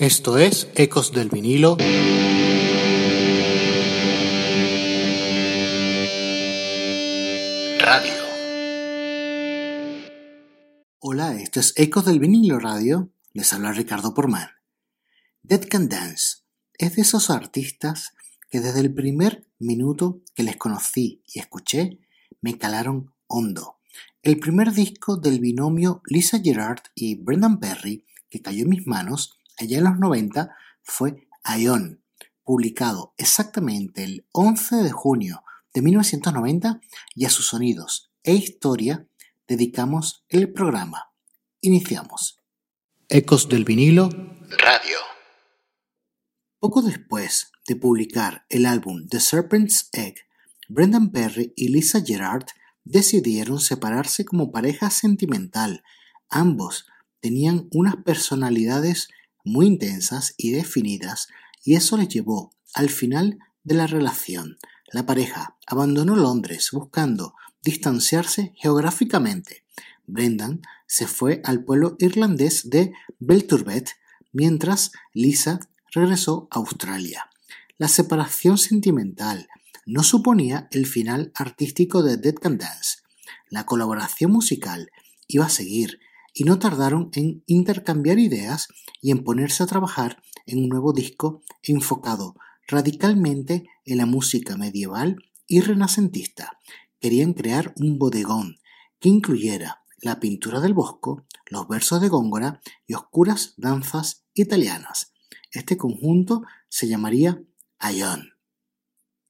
Esto es Ecos del vinilo. Radio. Hola, esto es Ecos del vinilo radio. Les habla Ricardo Porman. Dead Can Dance es de esos artistas que desde el primer minuto que les conocí y escuché me calaron hondo. El primer disco del binomio Lisa Gerard y Brendan Perry que cayó en mis manos allá en los 90 fue Ion, publicado exactamente el 11 de junio de 1990 y a sus sonidos e historia dedicamos el programa. Iniciamos. Ecos del vinilo Radio. Poco después de publicar el álbum The Serpent's Egg, Brendan Perry y Lisa Gerard decidieron separarse como pareja sentimental. Ambos tenían unas personalidades muy intensas y definidas y eso les llevó al final de la relación. La pareja abandonó Londres buscando distanciarse geográficamente. Brendan se fue al pueblo irlandés de Belturbet, mientras Lisa regresó a Australia. La separación sentimental no suponía el final artístico de Dead Can Dance. La colaboración musical iba a seguir y no tardaron en intercambiar ideas y en ponerse a trabajar en un nuevo disco enfocado radicalmente en la música medieval y renacentista. Querían crear un bodegón que incluyera la pintura del bosco, los versos de Góngora y oscuras danzas italianas. Este conjunto se llamaría Ion.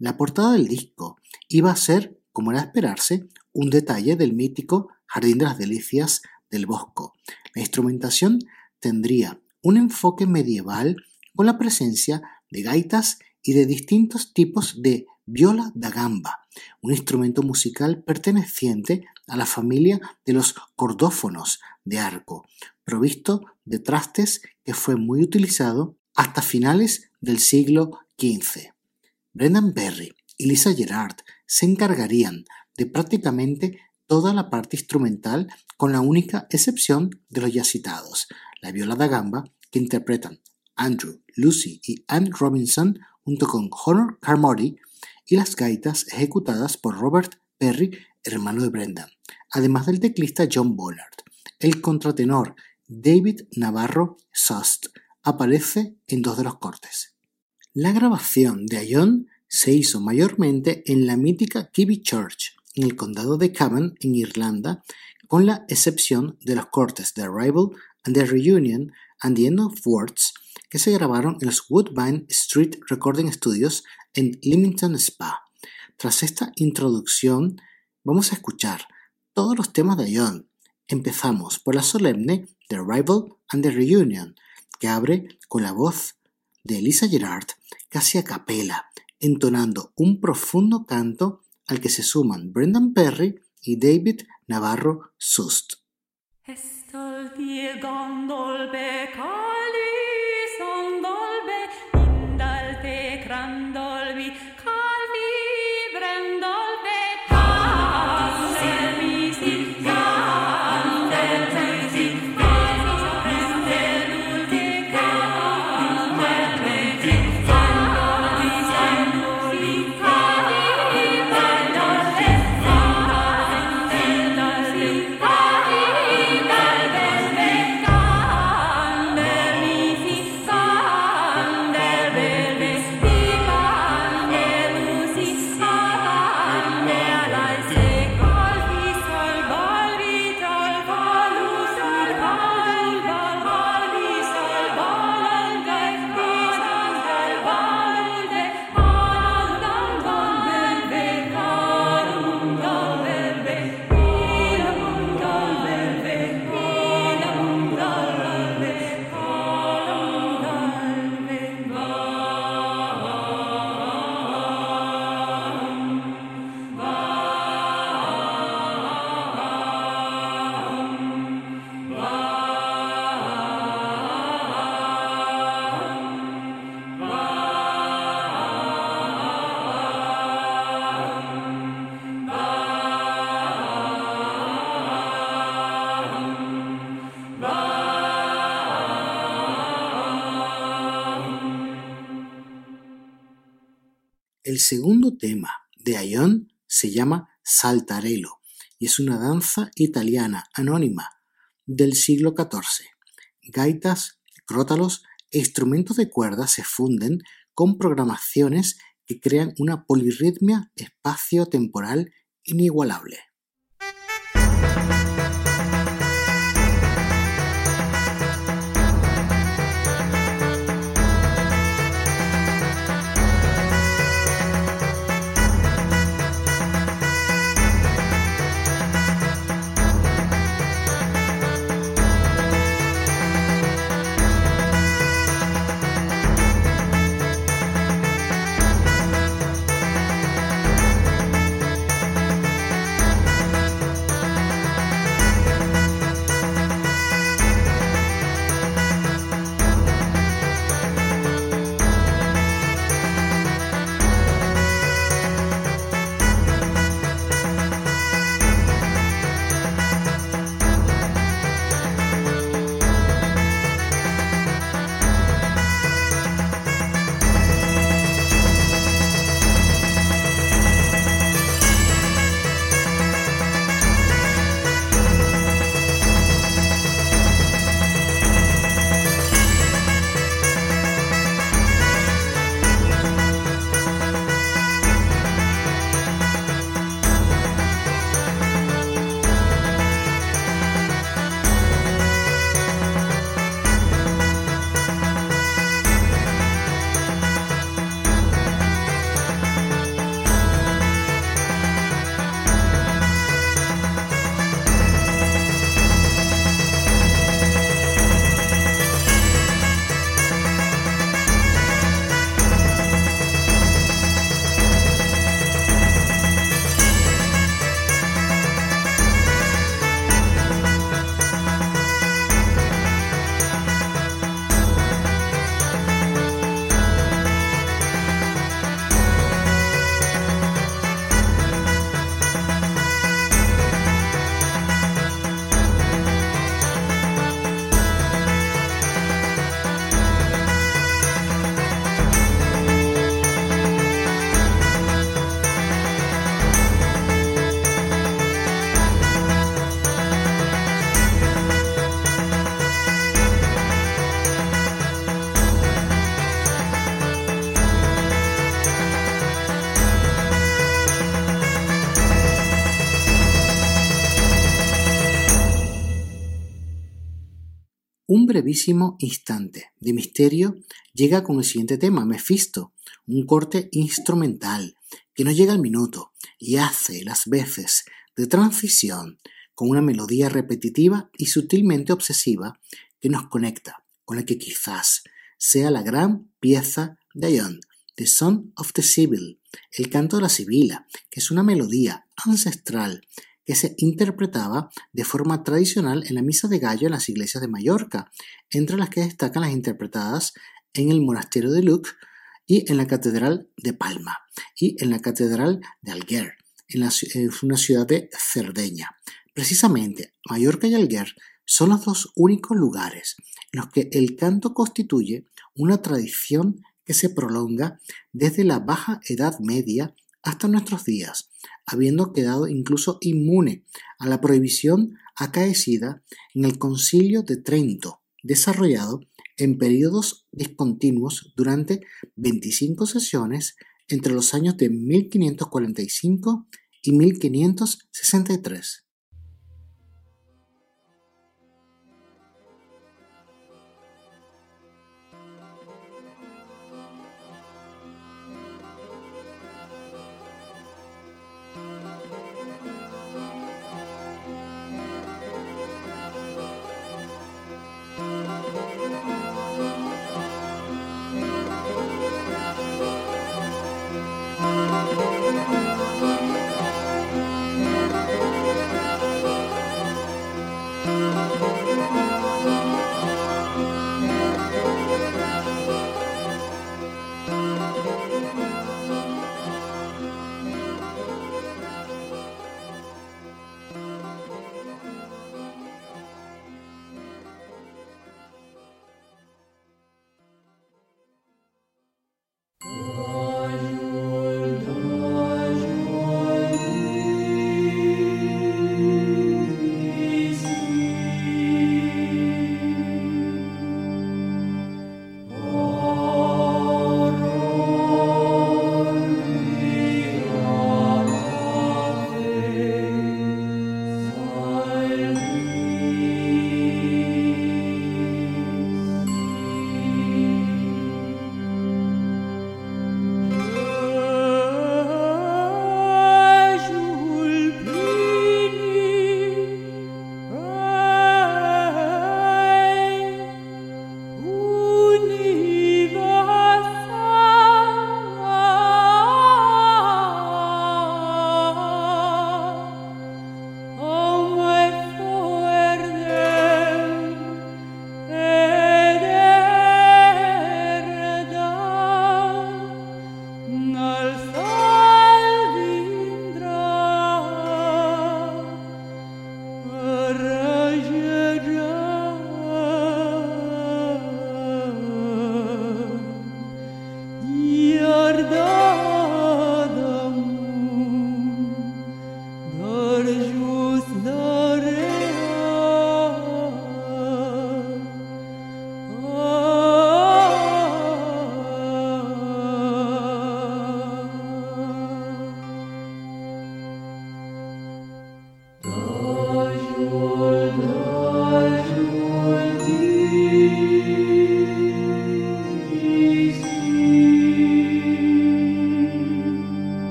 La portada del disco iba a ser, como era esperarse, un detalle del mítico Jardín de las Delicias del Bosco. La instrumentación tendría un enfoque medieval con la presencia de gaitas y de distintos tipos de viola da gamba, un instrumento musical perteneciente a la familia de los cordófonos de arco, provisto de trastes que fue muy utilizado hasta finales del siglo XV. Brendan Berry y Lisa Gerard se encargarían de prácticamente toda la parte instrumental con la única excepción de los ya citados, la viola da gamba que interpretan Andrew, Lucy y Anne Robinson junto con Honor Carmody y las gaitas ejecutadas por Robert Perry, hermano de Brenda, además del teclista John Bollard. El contratenor David Navarro Sust aparece en dos de los cortes. La grabación de Ion se hizo mayormente en la mítica Kibby Church, en el condado de Cavan, en Irlanda, con la excepción de los cortes The Arrival and The Reunion and The End of Words, que se grabaron en los Woodbine Street Recording Studios en Leamington Spa. Tras esta introducción, vamos a escuchar todos los temas de Ion. Empezamos por la solemne The Arrival and The Reunion, que abre con la voz de Elisa Gerard casi a capela, entonando un profundo canto al que se suman Brendan Perry y David Navarro Sust. El segundo tema de Ion se llama Saltarello y es una danza italiana anónima del siglo XIV. Gaitas, crótalos e instrumentos de cuerda se funden con programaciones que crean una polirritmia espacio-temporal inigualable. Un brevísimo instante de misterio llega con el siguiente tema, Mephisto, un corte instrumental que no llega al minuto y hace las veces de transición con una melodía repetitiva y sutilmente obsesiva que nos conecta con la que quizás sea la gran pieza de Ion, The Song of the Sibyl, el canto de la Sibila, que es una melodía ancestral que se interpretaba de forma tradicional en la misa de gallo en las iglesias de Mallorca, entre las que destacan las interpretadas en el monasterio de Luc y en la catedral de Palma y en la catedral de Alguer, en, una ciudad de Cerdeña. Precisamente, Mallorca y Alguer son los dos únicos lugares en los que el canto constituye una tradición que se prolonga desde la Baja Edad Media hasta nuestros días, habiendo quedado incluso inmune a la prohibición acaecida en el Concilio de Trento, desarrollado en periodos discontinuos durante 25 sesiones entre los años de 1545 y 1563.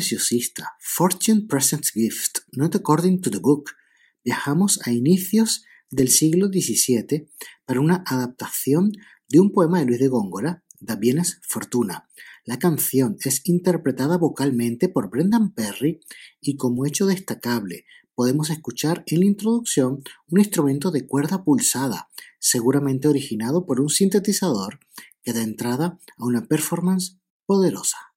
Preciosista Fortune Presents Gift, Not According to the Book, viajamos a inicios del siglo XVII para una adaptación de un poema de Luis de Góngora, Da Bienes Fortuna. La canción es interpretada vocalmente por Brendan Perry y como hecho destacable podemos escuchar en la introducción un instrumento de cuerda pulsada, seguramente originado por un sintetizador que da entrada a una performance poderosa.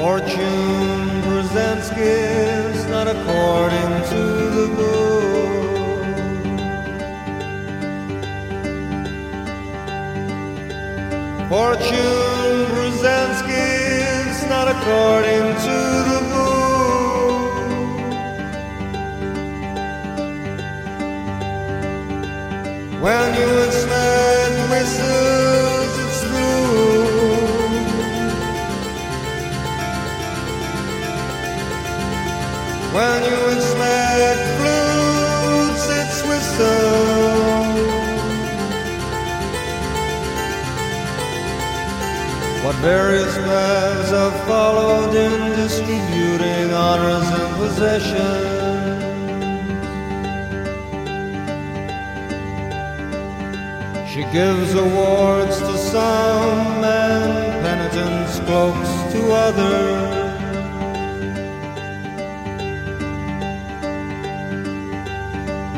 Fortune presents gifts not according to the book. Fortune presents gifts not according various paths have followed in distributing honors and possessions. She gives awards to some and penitence cloaks to others.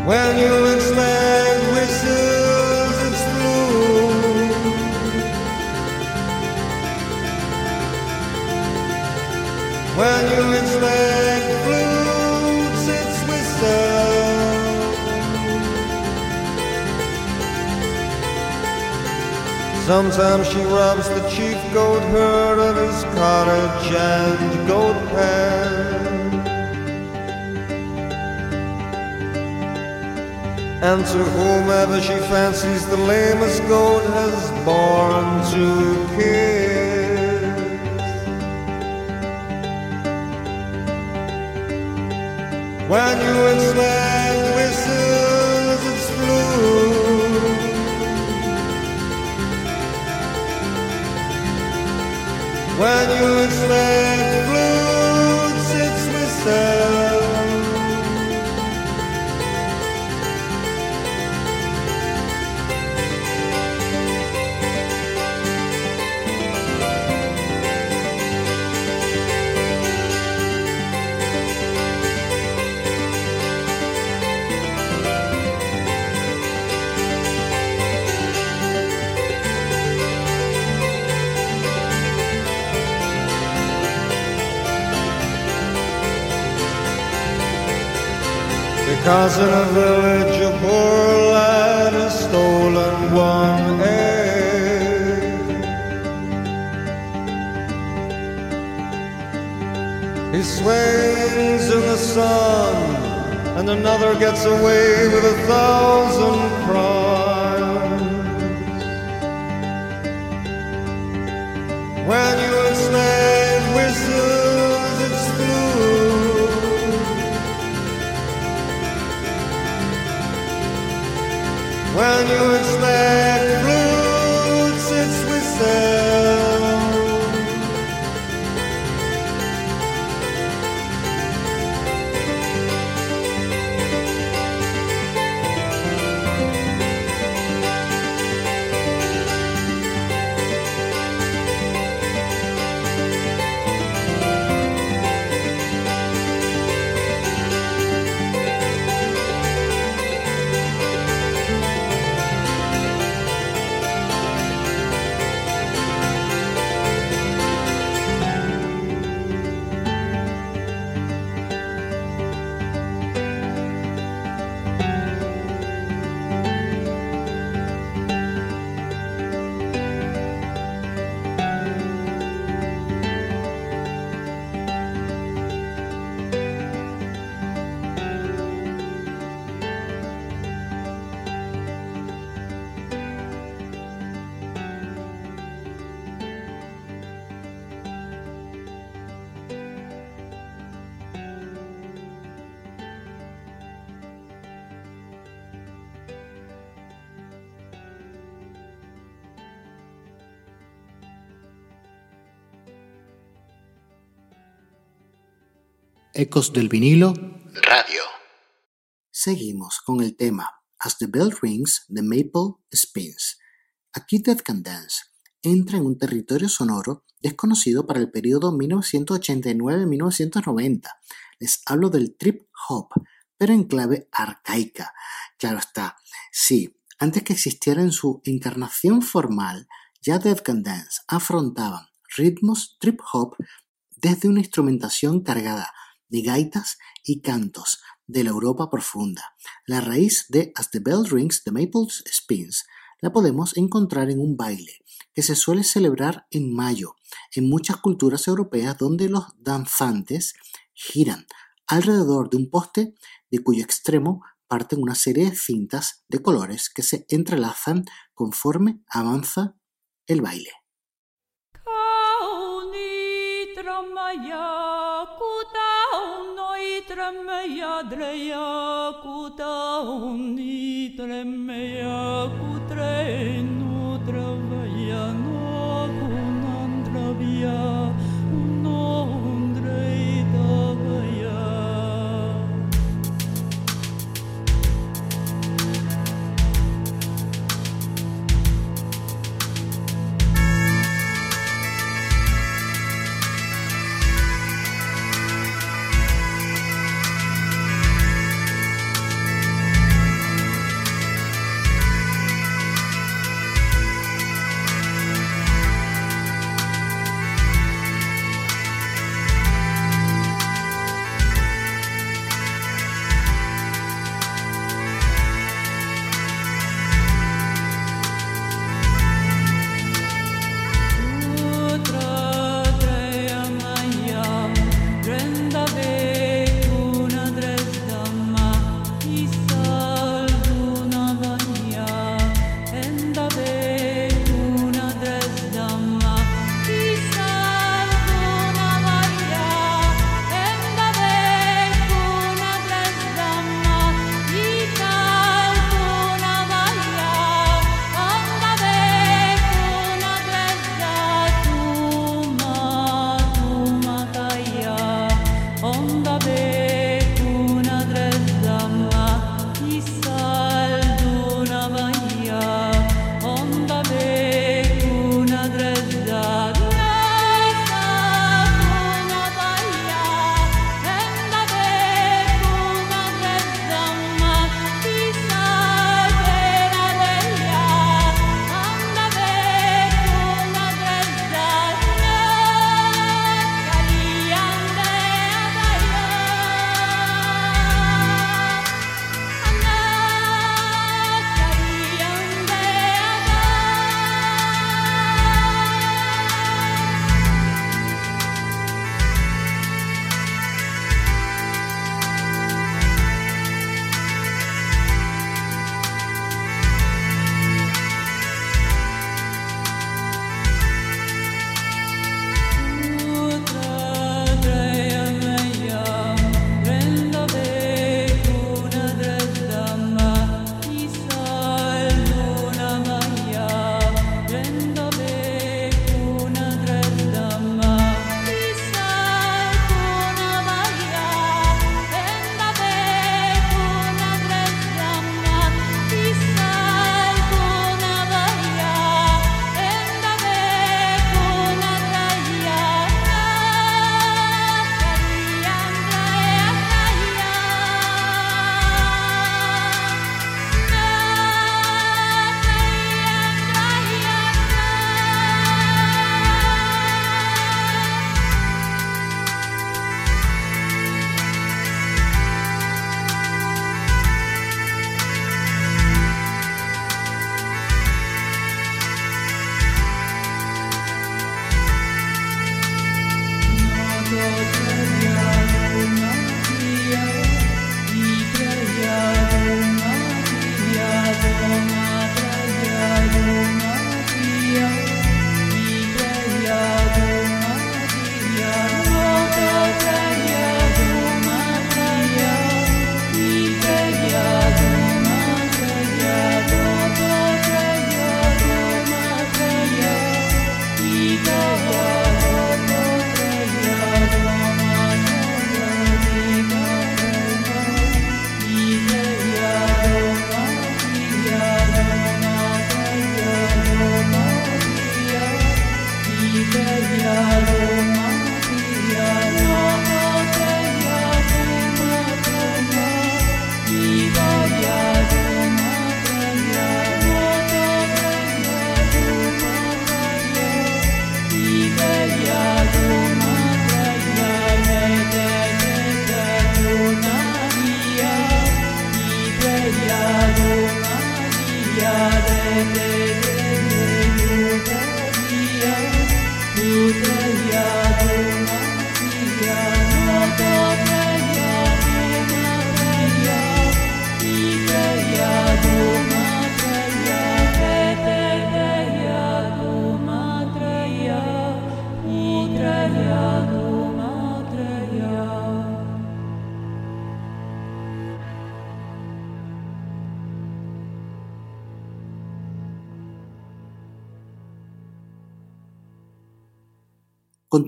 When you expect flutes, it's whistle. Sometimes she robs the chief goat herd of his cottage and goat pen. And to whomever she fancies the lamest goat has born to kiss. When you expect whistles, it's blue. When you expect flutes, it's whistle. Because in a village a poor lad has stolen one egg. He swings in the sun, and another gets away with a thousand crimes. Ecos del vinilo Radio. Seguimos con el tema As the Bell Rings, The Maple Spins. Aquí Dead Can Dance entra en un territorio sonoro desconocido para el periodo 1989-1990. Les hablo del trip hop, pero en clave arcaica. Claro está, sí, antes que existiera en su encarnación formal, ya Dead Can Dance afrontaban ritmos trip hop desde una instrumentación cargada de gaitas y cantos de la Europa profunda. La raíz de As the Bell Rings, The Maple Spins la podemos encontrar en un baile que se suele celebrar en mayo en muchas culturas europeas donde los danzantes giran alrededor de un poste de cuyo extremo parten una serie de cintas de colores que se entrelazan conforme avanza el baile. me ya cu ta hun ni cu.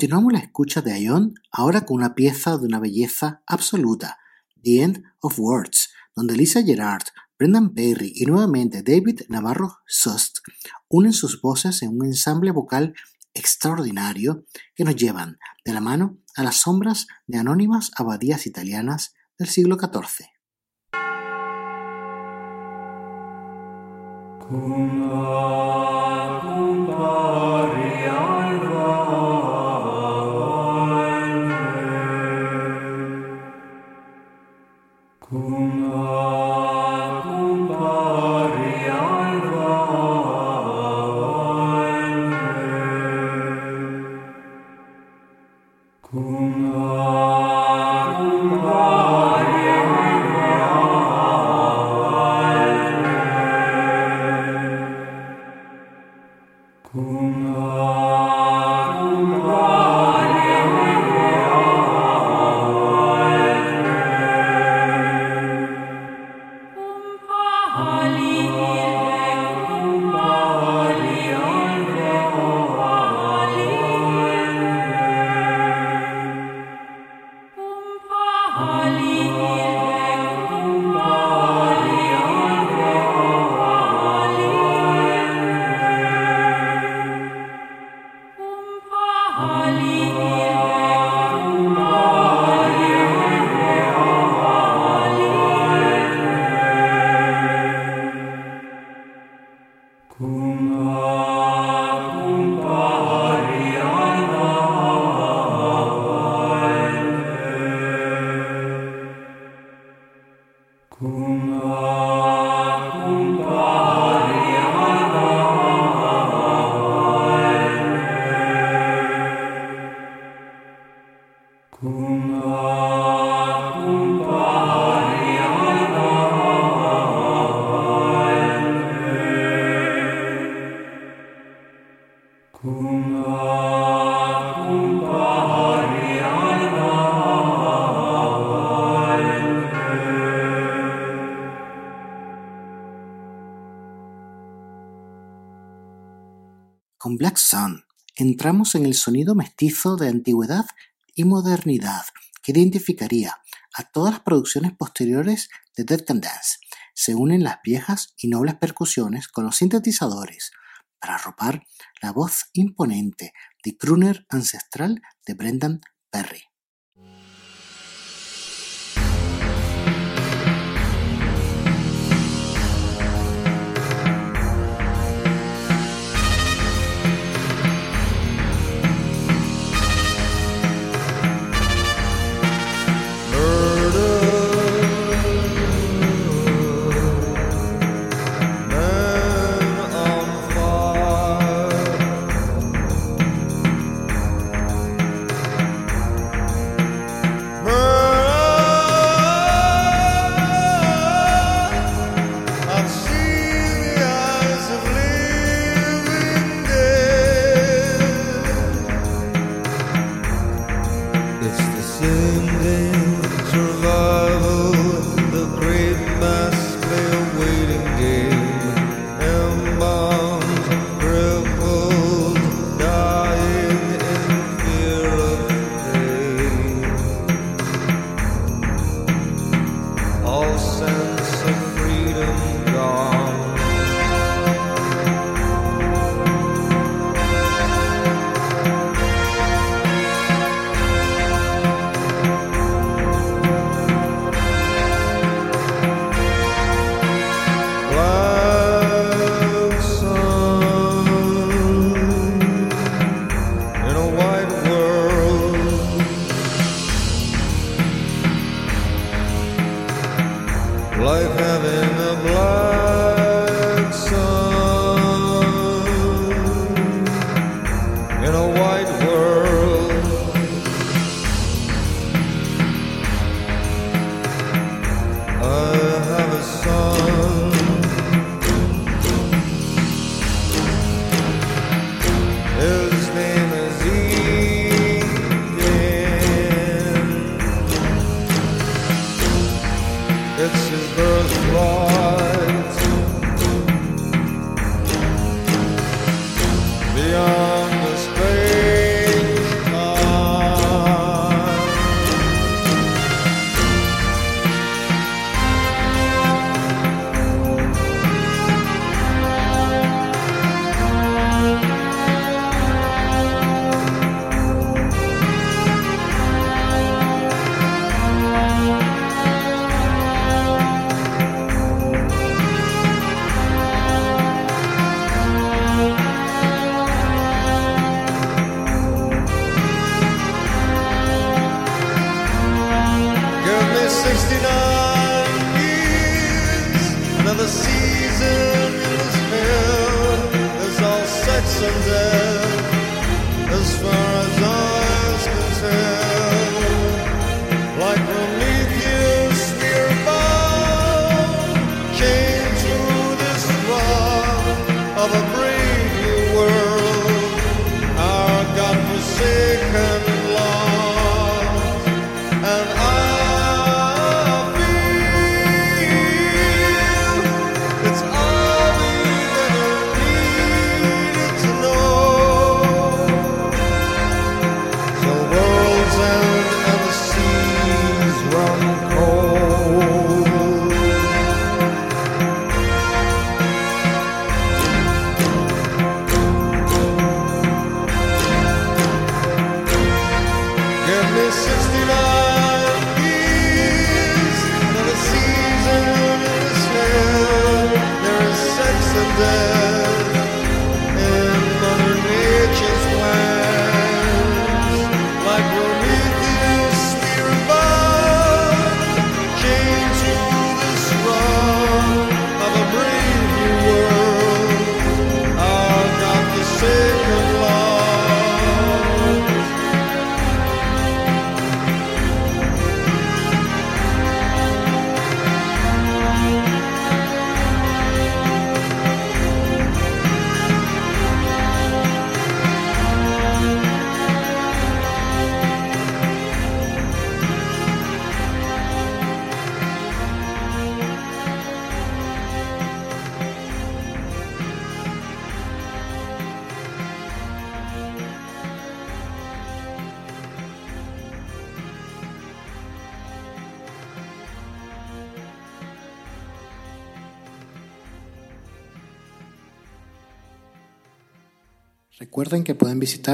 Continuamos la escucha de Ion ahora con una pieza de una belleza absoluta, The End of Words, donde Lisa Gerard, Brendan Perry y nuevamente David Navarro Sust unen sus voces en un ensamble vocal extraordinario que nos llevan de la mano a las sombras de anónimas abadías italianas del siglo XIV. Con entramos en el sonido mestizo de antigüedad y modernidad que identificaría a todas las producciones posteriores de Dead Can Dance. Se unen las viejas y nobles percusiones con los sintetizadores para arropar la voz imponente de crooner ancestral de Brendan Perry. It's his birthright.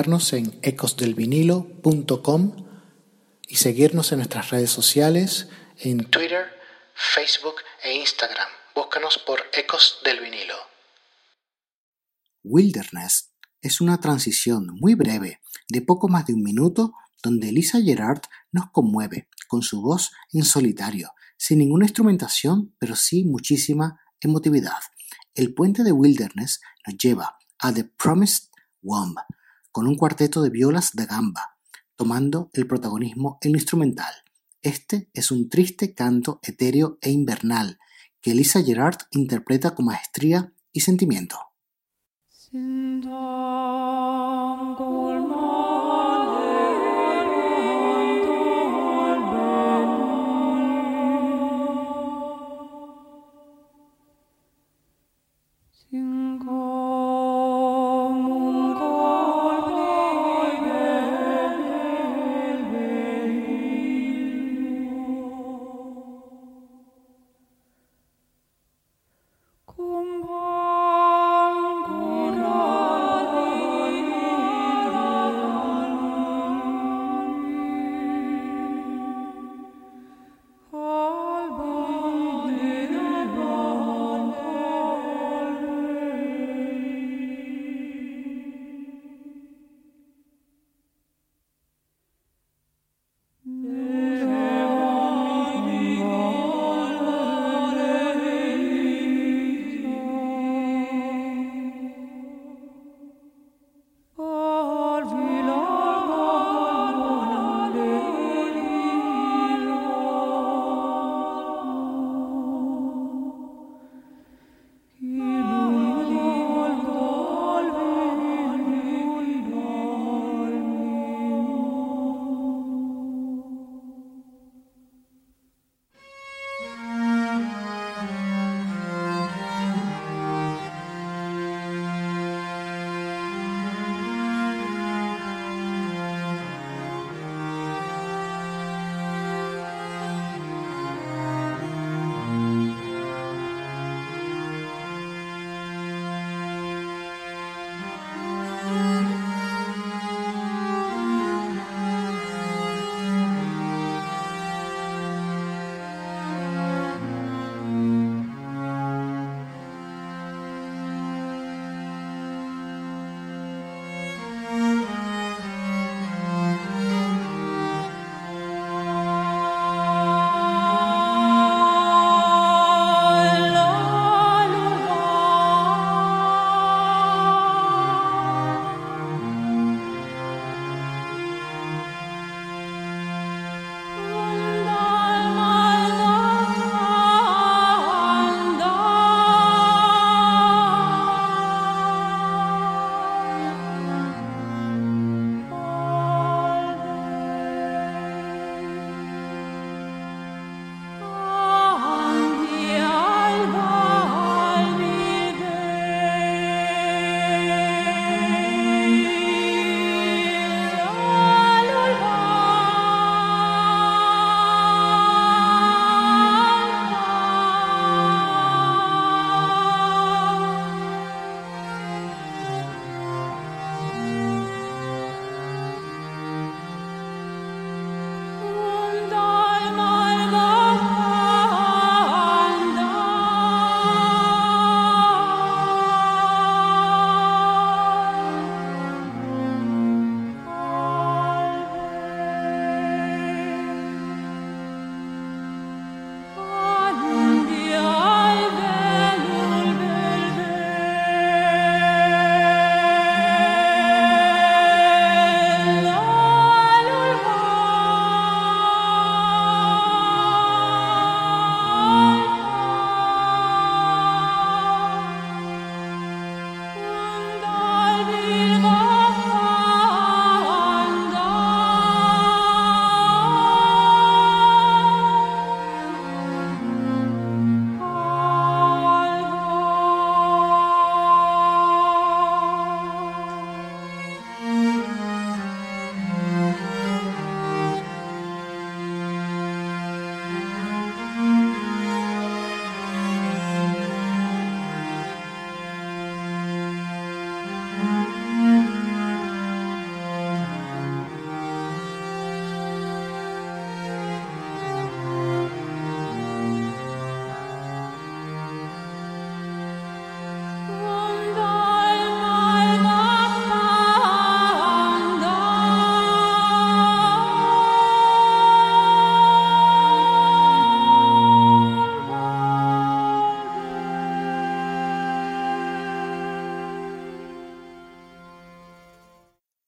Visitarnos en ecosdelvinilo.com y seguirnos en nuestras redes sociales en Twitter, Facebook e Instagram. Búscanos por Ecos del Vinilo. Wilderness es una transición muy breve, de poco más de un minuto, donde Lisa Gerard nos conmueve con su voz en solitario, sin ninguna instrumentación, pero sí muchísima emotividad. El puente de Wilderness nos lleva a The Promised Womb, con un cuarteto de violas de gamba, tomando el protagonismo en lo instrumental. Este es un triste canto etéreo e invernal que Lisa Gerard interpreta con maestría y sentimiento.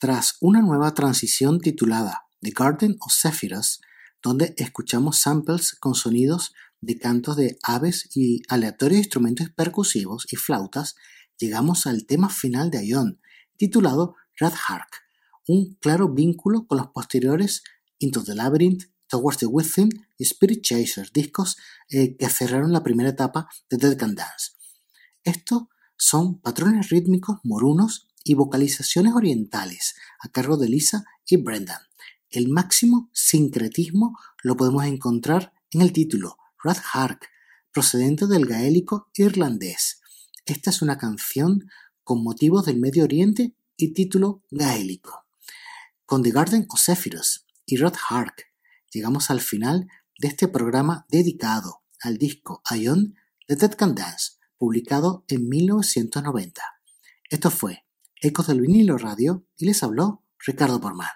Tras una nueva transición titulada The Garden of Zephyrus, donde escuchamos samples con sonidos de cantos de aves y aleatorios instrumentos percusivos y flautas, llegamos al tema final de Ion, titulado Red Hark, un claro vínculo con los posteriores Into the Labyrinth, Towards the Within y Spirit Chasers, discos eh, que cerraron la primera etapa de Dead Can Dance. Estos son patrones rítmicos morunos y vocalizaciones orientales a cargo de Lisa y Brendan. El máximo sincretismo lo podemos encontrar en el título Red Hark, procedente del gaélico irlandés. Esta es una canción con motivos del Medio Oriente y título gaélico. Con The Garden of Zephyrus y Red Hark llegamos al final de este programa dedicado al disco Ion de Dead Can Dance, publicado en 1990. Esto fue Ecos del vinilo radio y les habló Ricardo Porman.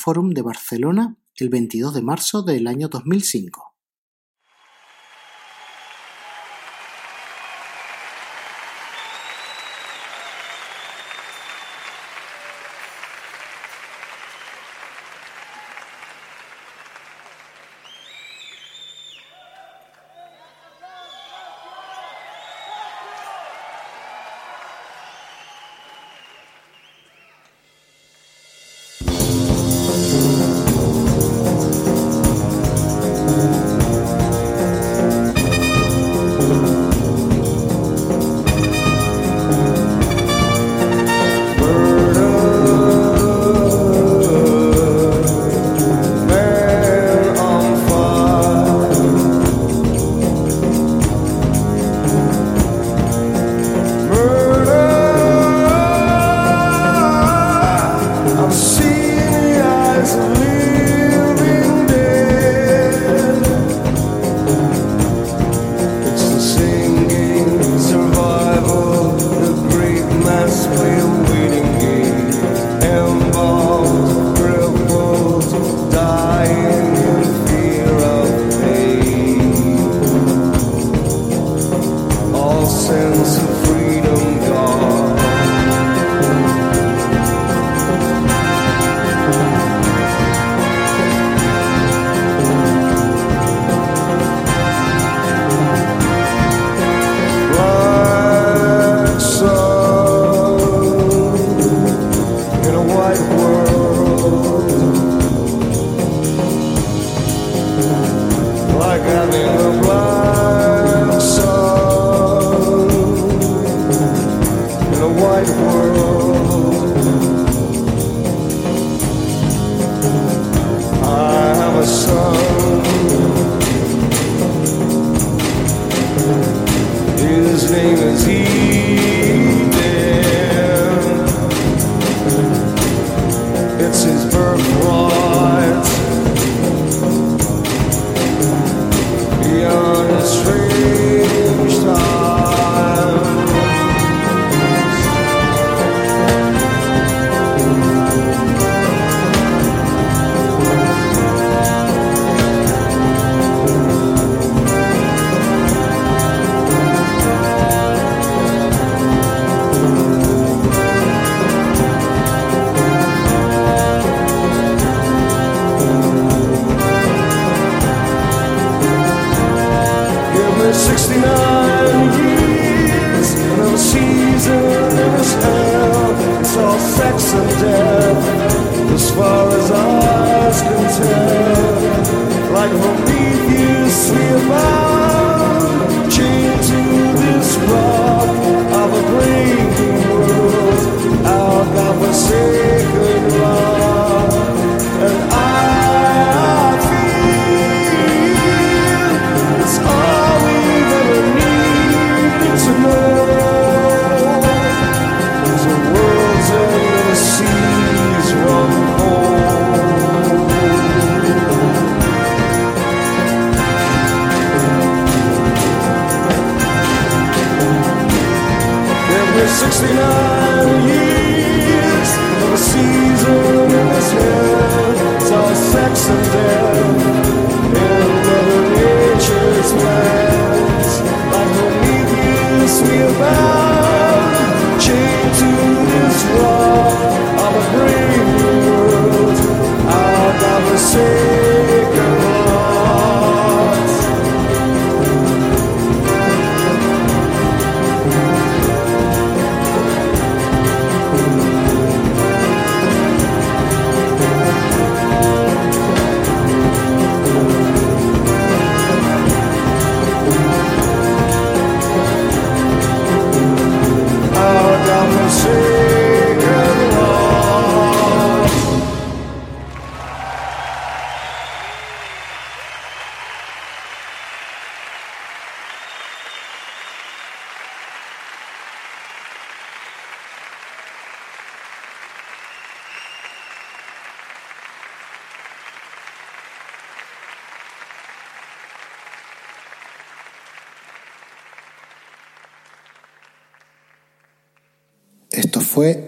Forum de Barcelona el 22 de marzo del año 2005. 69 years of a sea.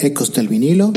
Ecos del vinilo